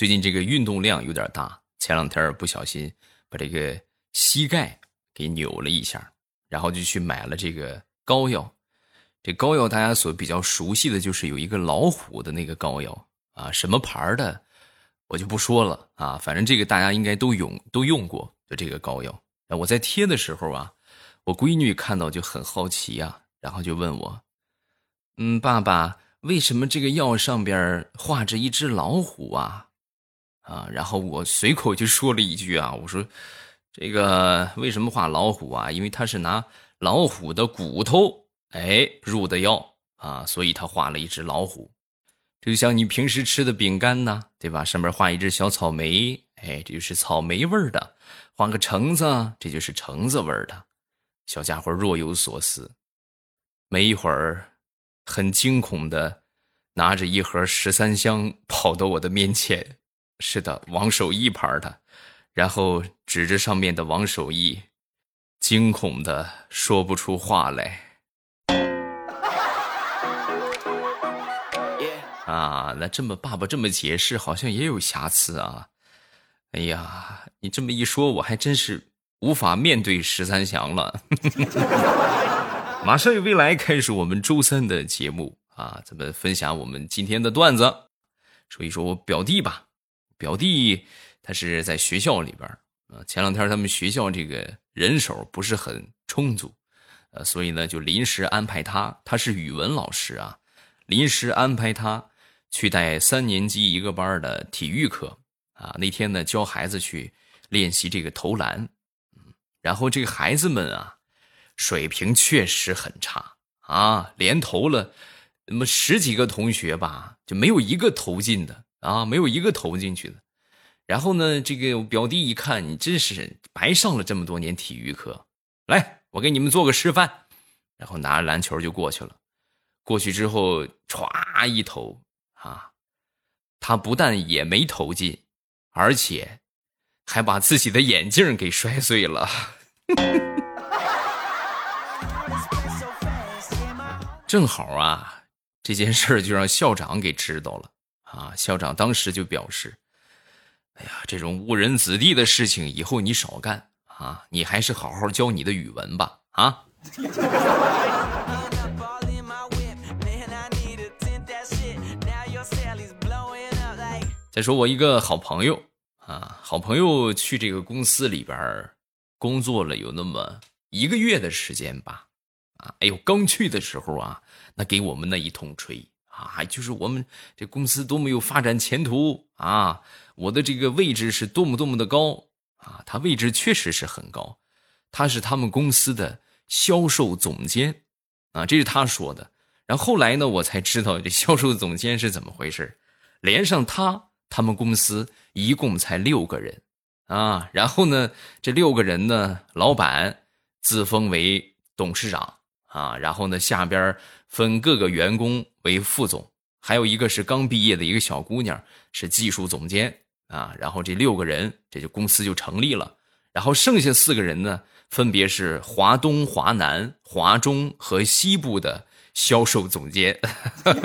最近这个运动量有点大，前两天不小心把这个膝盖给扭了一下，然后就去买了这个膏药。这膏药大家所比较熟悉的就是有一个老虎的那个膏药啊，什么牌的我就不说了啊，反正这个大家应该都用都用过的这个膏药。我在贴的时候啊，我闺女看到就很好奇呀，然后就问我：“嗯，爸爸，为什么这个药上边画着一只老虎啊？”啊，然后我随口就说了一句啊，我说：“这个为什么画老虎啊？因为他是拿老虎的骨头哎入的药啊，所以他画了一只老虎。就像你平时吃的饼干呢，对吧？上面画一只小草莓，哎，这就是草莓味儿的；画个橙子，这就是橙子味儿的。”小家伙若有所思，没一会儿，很惊恐的拿着一盒十三香跑到我的面前。是的，王守义牌的，然后指着上面的王守义，惊恐的说不出话来。啊，那这么爸爸这么解释，好像也有瑕疵啊。哎呀，你这么一说，我还真是无法面对十三祥了。马上有未来开始我们周三的节目啊，咱们分享我们今天的段子，说一说我表弟吧。表弟他是在学校里边啊，前两天他们学校这个人手不是很充足，呃，所以呢就临时安排他，他是语文老师啊，临时安排他去带三年级一个班的体育课啊。那天呢教孩子去练习这个投篮，嗯，然后这个孩子们啊水平确实很差啊，连投了那么十几个同学吧，就没有一个投进的。啊，没有一个投进去的。然后呢，这个我表弟一看，你真是白上了这么多年体育课。来，我给你们做个示范。然后拿着篮球就过去了。过去之后，歘一投啊，他不但也没投进，而且还把自己的眼镜给摔碎了。正好啊，这件事就让校长给知道了。啊！校长当时就表示：“哎呀，这种误人子弟的事情以后你少干啊！你还是好好教你的语文吧！啊！”再说我一个好朋友啊，好朋友去这个公司里边工作了有那么一个月的时间吧，啊，哎呦，刚去的时候啊，那给我们那一通吹。啊，就是我们这公司多么有发展前途啊！我的这个位置是多么多么的高啊！他位置确实是很高，他是他们公司的销售总监啊，这是他说的。然后后来呢，我才知道这销售总监是怎么回事连上他，他们公司一共才六个人啊。然后呢，这六个人呢，老板自封为董事长啊，然后呢，下边分各个员工。为副总，还有一个是刚毕业的一个小姑娘，是技术总监啊。然后这六个人，这就公司就成立了。然后剩下四个人呢，分别是华东、华南、华中和西部的销售总监，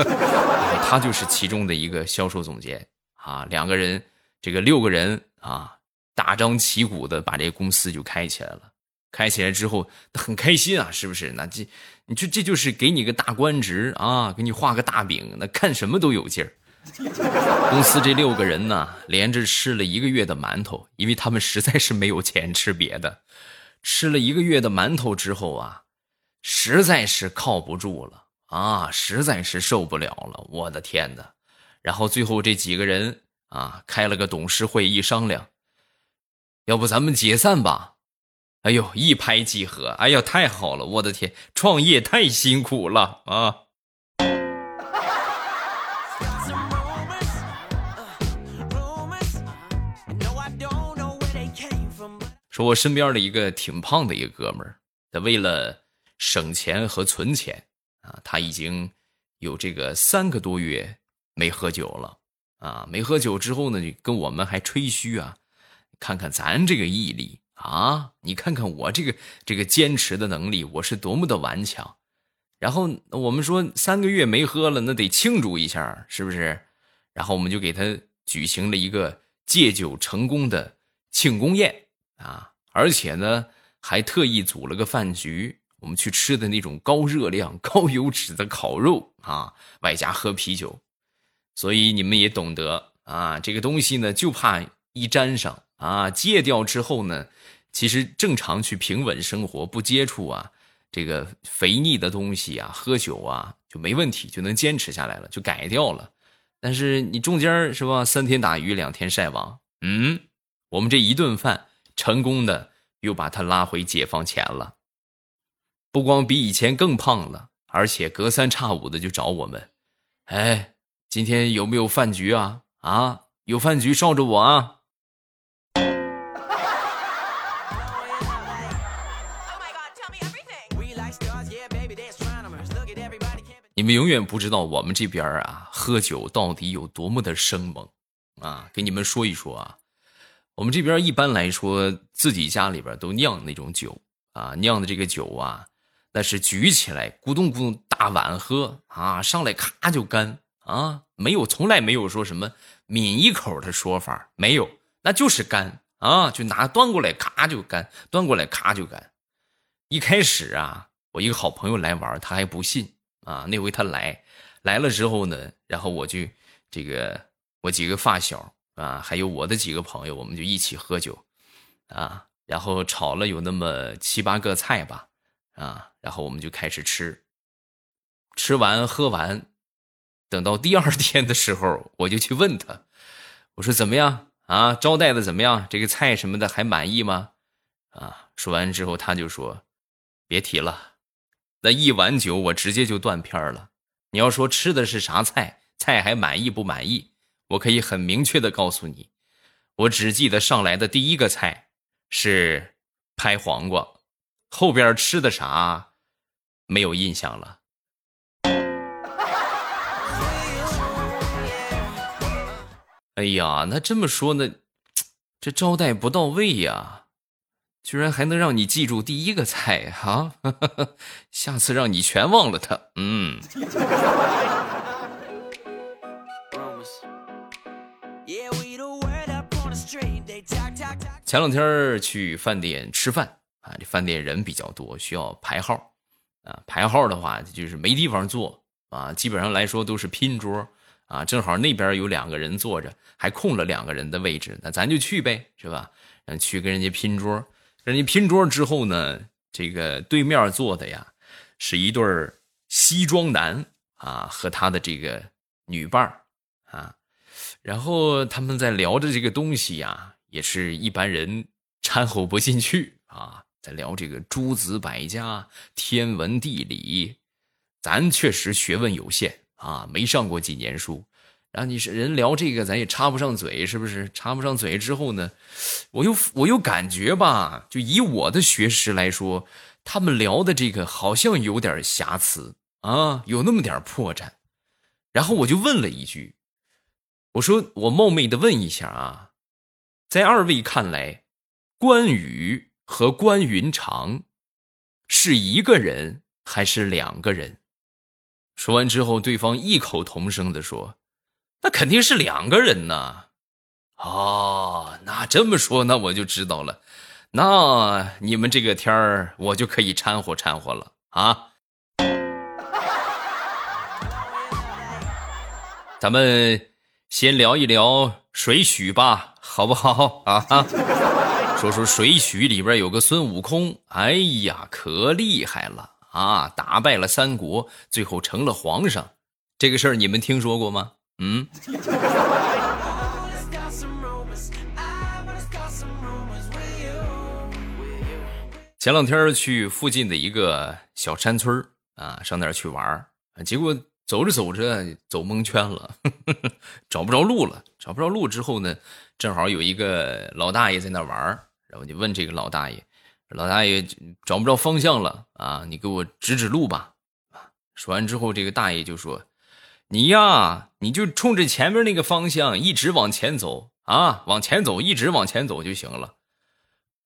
他就是其中的一个销售总监啊。两个人，这个六个人啊，大张旗鼓的把这个公司就开起来了。开起来之后 很开心啊，是不是？那这，你这这就是给你个大官职啊，给你画个大饼，那看什么都有劲儿。公司这六个人呢，连着吃了一个月的馒头，因为他们实在是没有钱吃别的。吃了一个月的馒头之后啊，实在是靠不住了啊，实在是受不了了，我的天哪！然后最后这几个人啊，开了个董事会，一商量，要不咱们解散吧。哎呦，一拍即合！哎呀，太好了！我的天，创业太辛苦了啊！说，我身边的一个挺胖的一个哥们儿，他为了省钱和存钱啊，他已经有这个三个多月没喝酒了啊。没喝酒之后呢，就跟我们还吹嘘啊，看看咱这个毅力。啊，你看看我这个这个坚持的能力，我是多么的顽强。然后我们说三个月没喝了，那得庆祝一下，是不是？然后我们就给他举行了一个戒酒成功的庆功宴啊，而且呢，还特意组了个饭局，我们去吃的那种高热量、高油脂的烤肉啊，外加喝啤酒，所以你们也懂得啊，这个东西呢，就怕一沾上啊，戒掉之后呢，其实正常去平稳生活，不接触啊。这个肥腻的东西啊，喝酒啊就没问题，就能坚持下来了，就改掉了。但是你中间是吧，三天打鱼两天晒网，嗯，我们这一顿饭成功的又把他拉回解放前了，不光比以前更胖了，而且隔三差五的就找我们，哎，今天有没有饭局啊？啊，有饭局捎着我啊。你们永远不知道我们这边啊，喝酒到底有多么的生猛啊！给你们说一说啊，我们这边一般来说，自己家里边都酿那种酒啊，酿的这个酒啊，那是举起来咕咚咕咚大碗喝啊，上来咔就干啊，没有从来没有说什么抿一口的说法，没有，那就是干啊，就拿端过来咔就干，端过来咔就干。一开始啊，我一个好朋友来玩，他还不信。啊，那回他来，来了之后呢，然后我就这个我几个发小啊，还有我的几个朋友，我们就一起喝酒，啊，然后炒了有那么七八个菜吧，啊，然后我们就开始吃，吃完喝完，等到第二天的时候，我就去问他，我说怎么样啊？招待的怎么样？这个菜什么的还满意吗？啊，说完之后他就说，别提了。那一碗酒，我直接就断片了。你要说吃的是啥菜，菜还满意不满意？我可以很明确的告诉你，我只记得上来的第一个菜是拍黄瓜，后边吃的啥没有印象了。哎呀，那这么说呢，这招待不到位呀。居然还能让你记住第一个菜哈，下次让你全忘了它。嗯。前两天去饭店吃饭啊，这饭店人比较多，需要排号啊。排号的话就是没地方坐啊，基本上来说都是拼桌啊。正好那边有两个人坐着，还空了两个人的位置，那咱就去呗，是吧？嗯，去跟人家拼桌。人家拼桌之后呢，这个对面坐的呀，是一对西装男啊和他的这个女伴啊，然后他们在聊着这个东西呀，也是一般人掺和不进去啊，在聊这个诸子百家、天文地理，咱确实学问有限啊，没上过几年书。然后你是人聊这个，咱也插不上嘴，是不是？插不上嘴之后呢，我又我又感觉吧，就以我的学识来说，他们聊的这个好像有点瑕疵啊，有那么点破绽。然后我就问了一句，我说我冒昧的问一下啊，在二位看来，关羽和关云长是一个人还是两个人？说完之后，对方异口同声的说。那肯定是两个人呢，哦，那这么说，那我就知道了。那你们这个天儿，我就可以掺和掺和了啊。咱们先聊一聊水浒吧，好不好啊？说说水浒里边有个孙悟空，哎呀，可厉害了啊！打败了三国，最后成了皇上，这个事儿你们听说过吗？嗯，前两天去附近的一个小山村啊，上那儿去玩结果走着走着走蒙圈了，找不着路了。找不着路之后呢，正好有一个老大爷在那玩然后就问这个老大爷：“老大爷找不着方向了啊，你给我指指路吧。”说完之后，这个大爷就说。你呀，你就冲着前面那个方向一直往前走啊，往前走，一直往前走就行了。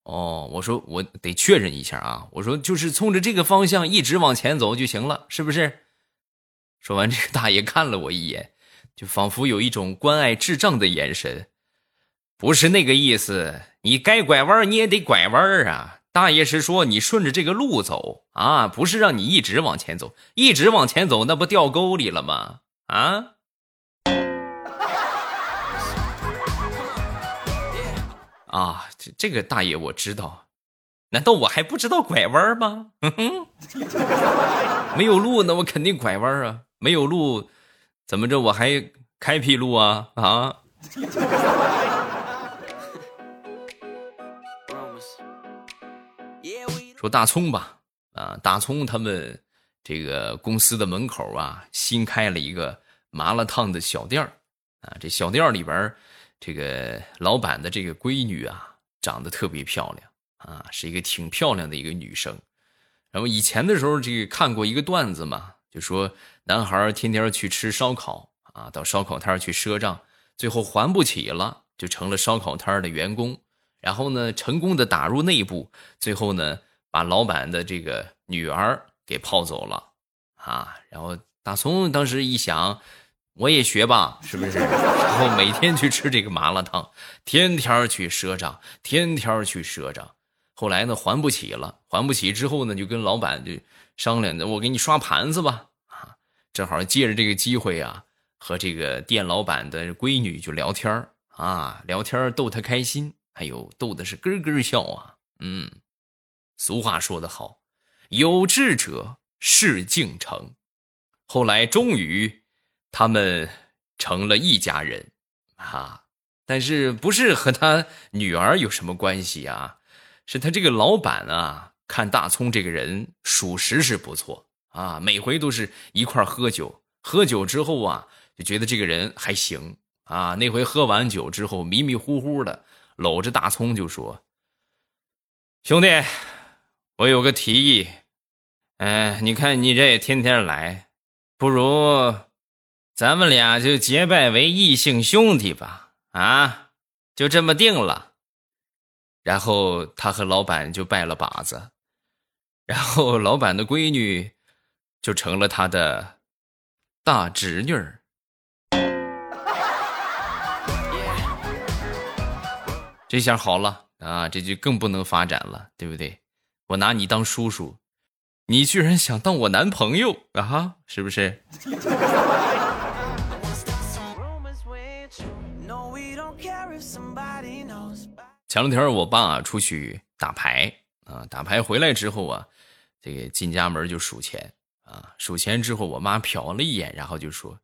哦，我说我得确认一下啊，我说就是冲着这个方向一直往前走就行了，是不是？说完，这个大爷看了我一眼，就仿佛有一种关爱智障的眼神。不是那个意思，你该拐弯你也得拐弯啊！大爷是说你顺着这个路走啊，不是让你一直往前走，一直往前走那不掉沟里了吗？啊？啊，这这个大爷我知道，难道我还不知道拐弯吗？没有路，那我肯定拐弯啊！没有路，怎么着我还开辟路啊？啊？说大葱吧，啊，大葱他们这个公司的门口啊，新开了一个麻辣烫的小店儿啊，这小店里边这个老板的这个闺女啊，长得特别漂亮啊，是一个挺漂亮的一个女生。然后以前的时候，这个看过一个段子嘛，就说男孩天天去吃烧烤啊，到烧烤摊去赊账，最后还不起了，就成了烧烤摊的员工。然后呢，成功的打入内部，最后呢，把老板的这个女儿给泡走了啊。然后大葱当时一想。我也学吧，是不是？然后每天去吃这个麻辣烫，天天去赊账，天天去赊账。后来呢，还不起了，还不起之后呢，就跟老板就商量的，我给你刷盘子吧。啊，正好借着这个机会啊，和这个店老板的闺女就聊天啊，聊天逗她开心。哎呦，逗的是咯咯笑啊。嗯，俗话说得好，有志者事竟成。后来终于。他们成了一家人，啊，但是不是和他女儿有什么关系啊？是他这个老板啊，看大葱这个人属实是不错啊，每回都是一块喝酒，喝酒之后啊，就觉得这个人还行啊。那回喝完酒之后，迷迷糊糊的搂着大葱就说：“兄弟，我有个提议，哎，你看你这也天天来，不如……”咱们俩就结拜为异姓兄弟吧，啊，就这么定了。然后他和老板就拜了把子，然后老板的闺女就成了他的大侄女儿。这下好了啊，这就更不能发展了，对不对？我拿你当叔叔，你居然想当我男朋友啊？是不是？前两天我爸出去打牌啊，打牌回来之后啊，这个进家门就数钱啊，数钱之后，我妈瞟了一眼，然后就说：“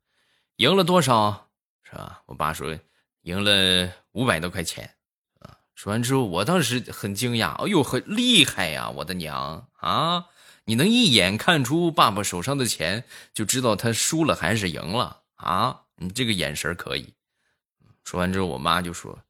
赢了多少？是吧？”我爸说：“赢了五百多块钱。”啊，说完之后，我当时很惊讶，哎呦，很厉害呀！我的娘啊，你能一眼看出爸爸手上的钱，就知道他输了还是赢了啊？你这个眼神可以。说完之后，我妈就说。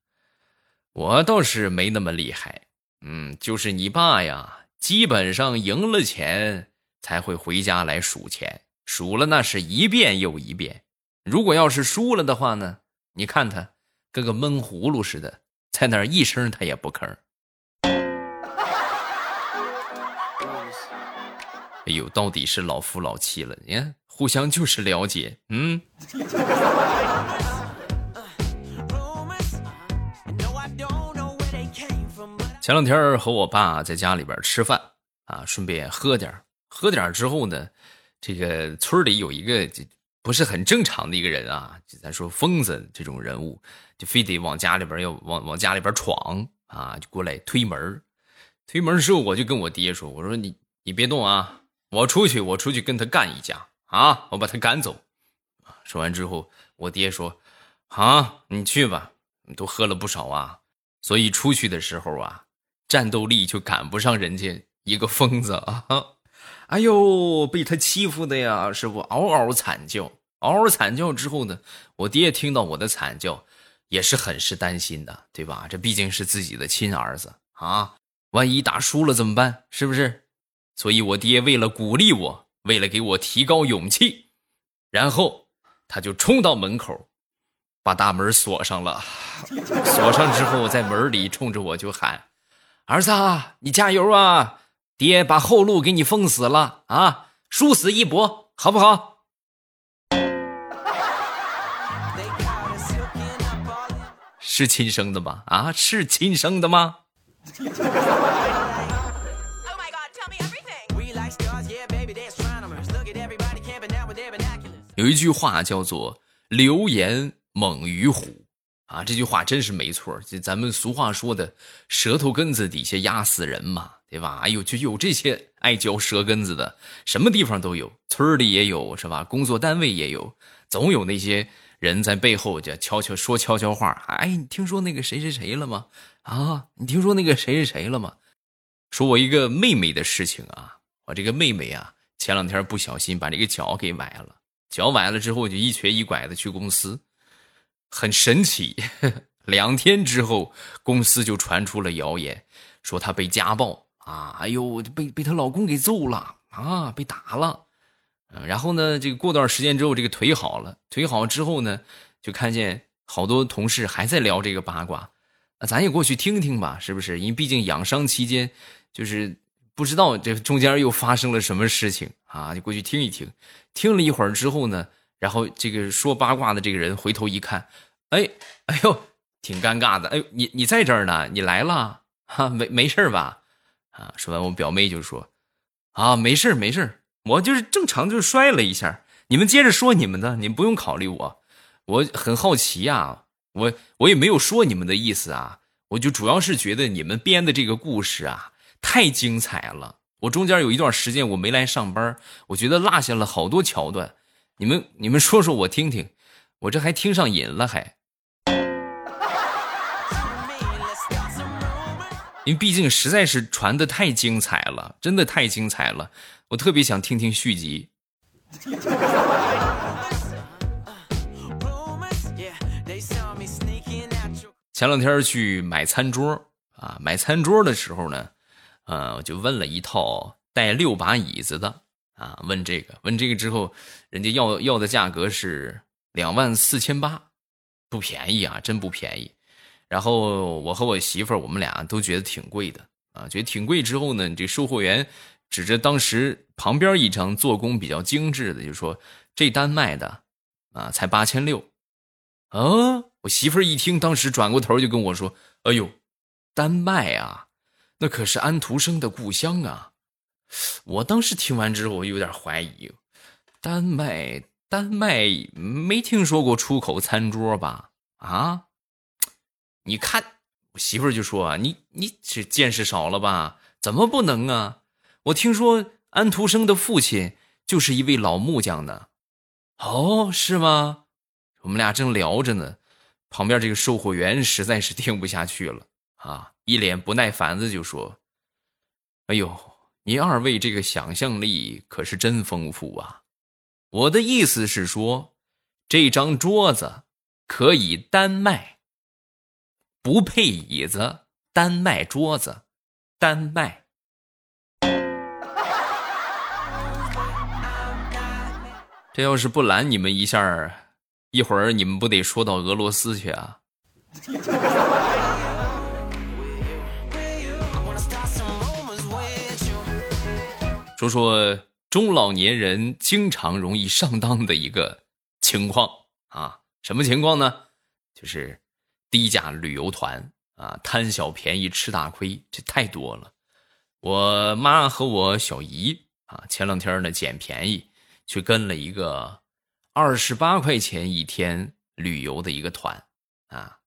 我倒是没那么厉害，嗯，就是你爸呀，基本上赢了钱才会回家来数钱，数了那是一遍又一遍。如果要是输了的话呢，你看他跟个闷葫芦似的，在那儿一声他也不吭。哎呦，到底是老夫老妻了，你看互相就是了解，嗯。前两天和我爸在家里边吃饭啊，顺便喝点喝点之后呢，这个村里有一个不是很正常的一个人啊，就咱说疯子这种人物，就非得往家里边要往往家里边闯啊，就过来推门推门之后，我就跟我爹说：“我说你你别动啊，我出去，我出去跟他干一架啊，我把他赶走。”说完之后，我爹说：“好，你去吧，你都喝了不少啊，所以出去的时候啊。”战斗力就赶不上人家一个疯子啊！哎呦，被他欺负的呀，是不嗷嗷惨叫，嗷嗷惨叫之后呢，我爹听到我的惨叫，也是很是担心的，对吧？这毕竟是自己的亲儿子啊，万一打输了怎么办？是不是？所以我爹为了鼓励我，为了给我提高勇气，然后他就冲到门口，把大门锁上了。锁上之后，在门里冲着我就喊。儿子，你加油啊！爹把后路给你封死了啊，殊死一搏，好不好？是亲生的吗？啊，是亲生的吗？有一句话叫做“流言猛于虎”，啊，这句话真是没错。就咱们俗话说的“舌头根子底下压死人”嘛，对吧？哎呦，就有这些爱嚼舌根子的，什么地方都有，村里也有，是吧？工作单位也有，总有那些人在背后就悄悄说悄悄话。哎，你听说那个谁谁谁了吗？啊，你听说那个谁谁谁了吗？说我一个妹妹的事情啊，我这个妹妹啊，前两天不小心把这个脚给崴了。脚崴了之后，就一瘸一拐的去公司，很神奇。两天之后，公司就传出了谣言，说她被家暴啊！哎呦，被被她老公给揍了啊，被打了。然后呢，这个过段时间之后，这个腿好了。腿好之后呢，就看见好多同事还在聊这个八卦，那，咱也过去听听吧，是不是？因为毕竟养伤期间，就是不知道这中间又发生了什么事情啊，就过去听一听。听了一会儿之后呢，然后这个说八卦的这个人回头一看，哎，哎呦，挺尴尬的。哎，你你在这儿呢？你来了？哈，没没事吧？啊，说完我表妹就说，啊，没事没事我就是正常就摔了一下。你们接着说你们的，你们不用考虑我。我很好奇呀，我我也没有说你们的意思啊，我就主要是觉得你们编的这个故事啊，太精彩了。我中间有一段时间我没来上班，我觉得落下了好多桥段，你们你们说说我听听，我这还听上瘾了还。因为毕竟实在是传的太精彩了，真的太精彩了，我特别想听听续集。前两天去买餐桌啊，买餐桌的时候呢。呃，我就问了一套带六把椅子的啊，问这个，问这个之后，人家要要的价格是两万四千八，不便宜啊，真不便宜。然后我和我媳妇儿，我们俩都觉得挺贵的啊，觉得挺贵。之后呢，这售货员指着当时旁边一张做工比较精致的，就说这单卖的啊，才八千六。啊，我媳妇儿一听，当时转过头就跟我说：“哎呦，单卖啊！”那可是安徒生的故乡啊！我当时听完之后，我有点怀疑，丹麦，丹麦没听说过出口餐桌吧？啊？你看，我媳妇就说啊，你你这见识少了吧？怎么不能啊？我听说安徒生的父亲就是一位老木匠呢。哦，是吗？我们俩正聊着呢，旁边这个售货员实在是听不下去了啊。一脸不耐烦的就说：“哎呦，你二位这个想象力可是真丰富啊！我的意思是说，这张桌子可以单卖，不配椅子，单卖桌子，单卖。这要是不拦你们一下，一会儿你们不得说到俄罗斯去啊？” 说说中老年人经常容易上当的一个情况啊，什么情况呢？就是低价旅游团啊，贪小便宜吃大亏，这太多了。我妈和我小姨啊，前两天呢捡便宜，去跟了一个二十八块钱一天旅游的一个团啊，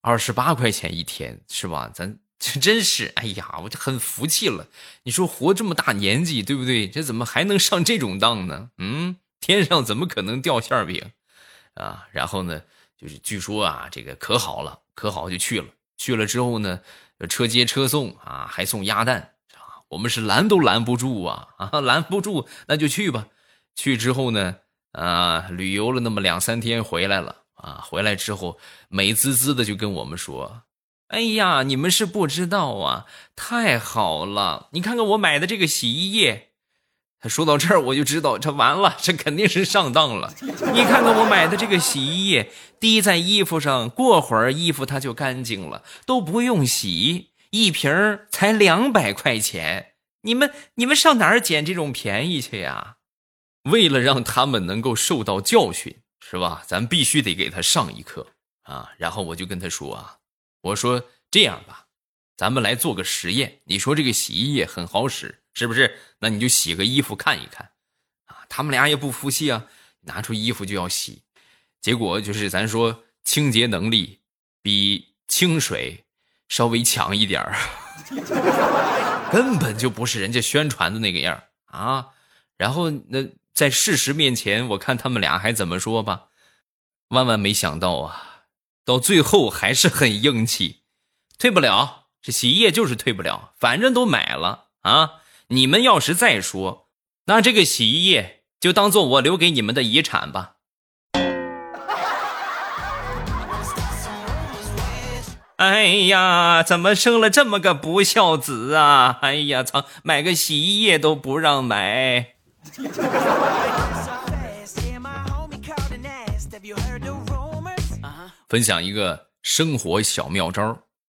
二十八块钱一天是吧？咱。这 真是，哎呀，我就很服气了。你说活这么大年纪，对不对？这怎么还能上这种当呢？嗯，天上怎么可能掉馅饼啊？然后呢，就是据说啊，这个可好了，可好就去了。去了之后呢，车接车送啊，还送鸭蛋啊。我们是拦都拦不住啊啊，拦不住，那就去吧。去之后呢，啊，旅游了那么两三天，回来了啊。回来之后，美滋滋的就跟我们说。哎呀，你们是不知道啊！太好了，你看看我买的这个洗衣液。他说到这儿，我就知道这完了，这肯定是上当了。你看看我买的这个洗衣液，滴在衣服上，过会儿衣服它就干净了，都不用洗，一瓶才两百块钱。你们你们上哪儿捡这种便宜去呀？为了让他们能够受到教训，是吧？咱必须得给他上一课啊。然后我就跟他说啊，我说这样吧，咱们来做个实验。你说这个洗衣液很好使，是不是？那你就洗个衣服看一看，啊。他们俩也不服气啊，拿出衣服就要洗，结果就是咱说清洁能力比清水稍微强一点儿。根本就不是人家宣传的那个样啊！然后那在事实面前，我看他们俩还怎么说吧。万万没想到啊，到最后还是很硬气，退不了，这洗衣液就是退不了，反正都买了啊！你们要是再说，那这个洗衣液就当做我留给你们的遗产吧。哎呀，怎么生了这么个不孝子啊！哎呀，操，买个洗衣液都不让买。分享一个生活小妙招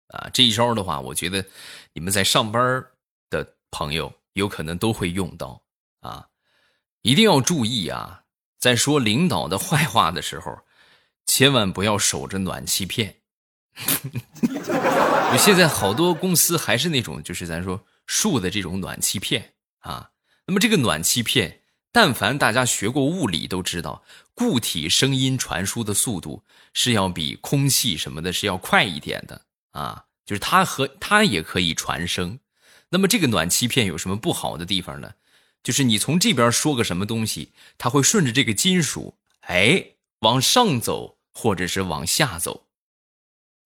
啊！这一招的话，我觉得你们在上班的朋友有可能都会用到啊！一定要注意啊，在说领导的坏话的时候，千万不要守着暖气片。现在好多公司还是那种，就是咱说竖的这种暖气片啊。那么这个暖气片，但凡大家学过物理都知道，固体声音传输的速度是要比空气什么的是要快一点的啊。就是它和它也可以传声。那么这个暖气片有什么不好的地方呢？就是你从这边说个什么东西，它会顺着这个金属，哎，往上走或者是往下走。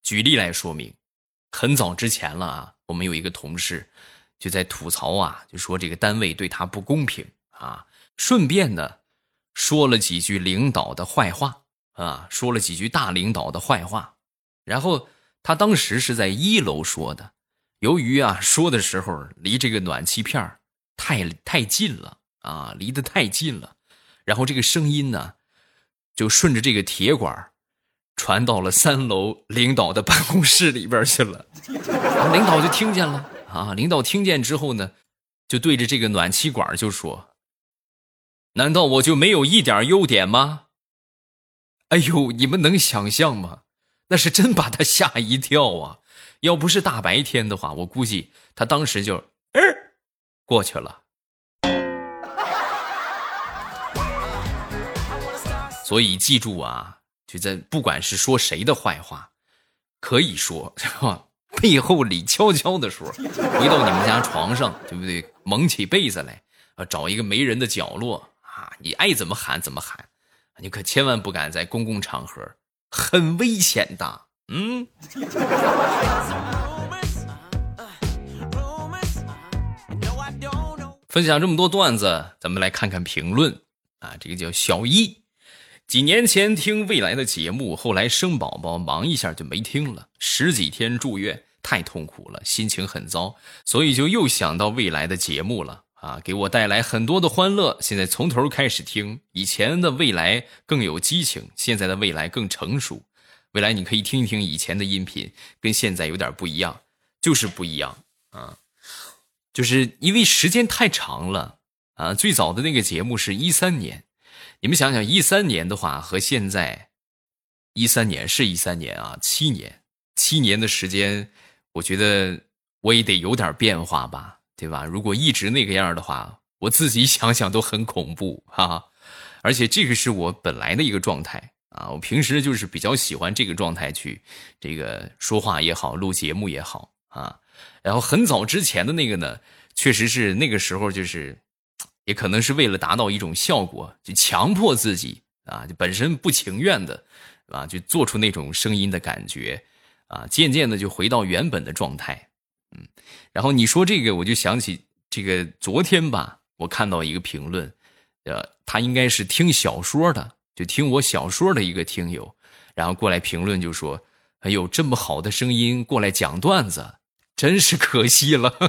举例来说明，很早之前了啊，我们有一个同事就在吐槽啊，就说这个单位对他不公平啊，顺便呢说了几句领导的坏话啊，说了几句大领导的坏话。然后他当时是在一楼说的，由于啊说的时候离这个暖气片太太近了啊，离得太近了，然后这个声音呢就顺着这个铁管传到了三楼领导的办公室里边去了，领导就听见了啊！领导听见之后呢，就对着这个暖气管就说：“难道我就没有一点优点吗？”哎呦，你们能想象吗？那是真把他吓一跳啊！要不是大白天的话，我估计他当时就嗯过去了。所以记住啊。就在不管是说谁的坏话，可以说是吧？背后里悄悄的说，回到你们家床上，对不对？蒙起被子来，啊，找一个没人的角落啊，你爱怎么喊怎么喊，你可千万不敢在公共场合，很危险的。嗯。分享这么多段子，咱们来看看评论啊。这个叫小一。几年前听未来的节目，后来生宝宝忙一下就没听了，十几天住院太痛苦了，心情很糟，所以就又想到未来的节目了啊，给我带来很多的欢乐。现在从头开始听，以前的未来更有激情，现在的未来更成熟。未来你可以听一听以前的音频，跟现在有点不一样，就是不一样啊，就是因为时间太长了啊。最早的那个节目是一三年。你们想想，一三年的话和现在，一三年是一三年啊，七年，七年的时间，我觉得我也得有点变化吧，对吧？如果一直那个样的话，我自己 想想都很恐怖哈。而且这个是我本来的一个状态啊，我平时就是比较喜欢这个状态去这个说话也好，录节目也好啊。然后很早之前的那个呢，确实是那个时候就是。也可能是为了达到一种效果，就强迫自己啊，就本身不情愿的，啊，就做出那种声音的感觉，啊，渐渐的就回到原本的状态，嗯。然后你说这个，我就想起这个昨天吧，我看到一个评论，呃，他应该是听小说的，就听我小说的一个听友，然后过来评论就说：“哎呦，这么好的声音过来讲段子，真是可惜了。”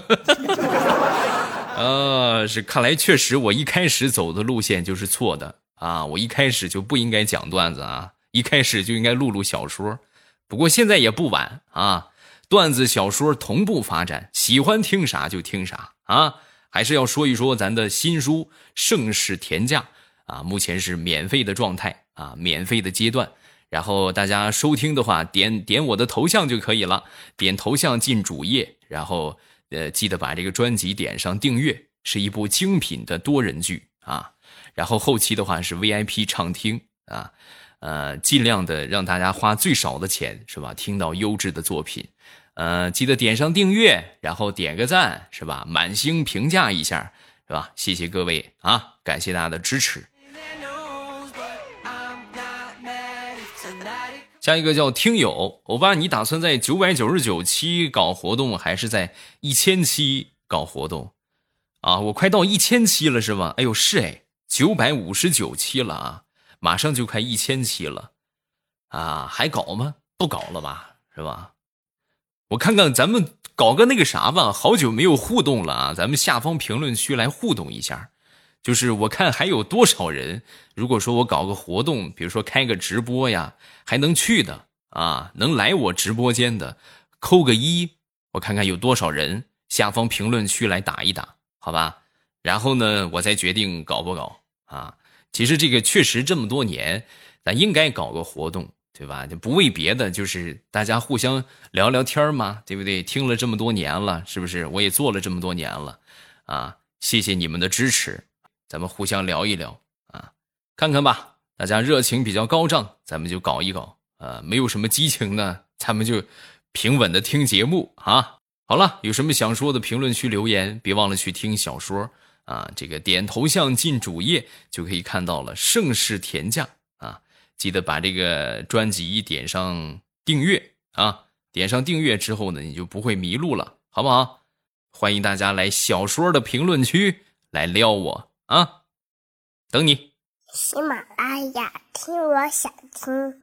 呃，是看来确实我一开始走的路线就是错的啊！我一开始就不应该讲段子啊，一开始就应该录录小说。不过现在也不晚啊，段子小说同步发展，喜欢听啥就听啥啊！还是要说一说咱的新书《盛世田价》啊，目前是免费的状态啊，免费的阶段。然后大家收听的话，点点我的头像就可以了，点头像进主页，然后呃记得把这个专辑点上订阅，是一部精品的多人剧啊。然后后期的话是 VIP 畅听啊，呃，尽量的让大家花最少的钱是吧？听到优质的作品，呃，记得点上订阅，然后点个赞是吧？满星评价一下是吧？谢谢各位啊，感谢大家的支持。下一个叫听友，欧巴，你打算在九百九十九期搞活动，还是在一千期搞活动？啊，我快到一千期了是吧？哎呦，是哎。九百五十九期了啊，马上就快一千期了，啊，还搞吗？不搞了吧，是吧？我看看咱们搞个那个啥吧，好久没有互动了啊，咱们下方评论区来互动一下。就是我看还有多少人，如果说我搞个活动，比如说开个直播呀，还能去的啊，能来我直播间的，扣个一，我看看有多少人，下方评论区来打一打，好吧？然后呢，我再决定搞不搞。啊，其实这个确实这么多年，咱应该搞个活动，对吧？就不为别的，就是大家互相聊聊天嘛，对不对？听了这么多年了，是不是？我也做了这么多年了，啊，谢谢你们的支持，咱们互相聊一聊啊，看看吧。大家热情比较高涨，咱们就搞一搞啊。没有什么激情呢，咱们就平稳的听节目啊。好了，有什么想说的，评论区留言，别忘了去听小说。啊，这个点头像进主页就可以看到了盛世田价！记得把这个专辑点上订阅啊！点上订阅之后呢，你就不会迷路了，好不好？欢迎大家来小说的评论区来撩我啊！等你。喜马拉雅听，我想听。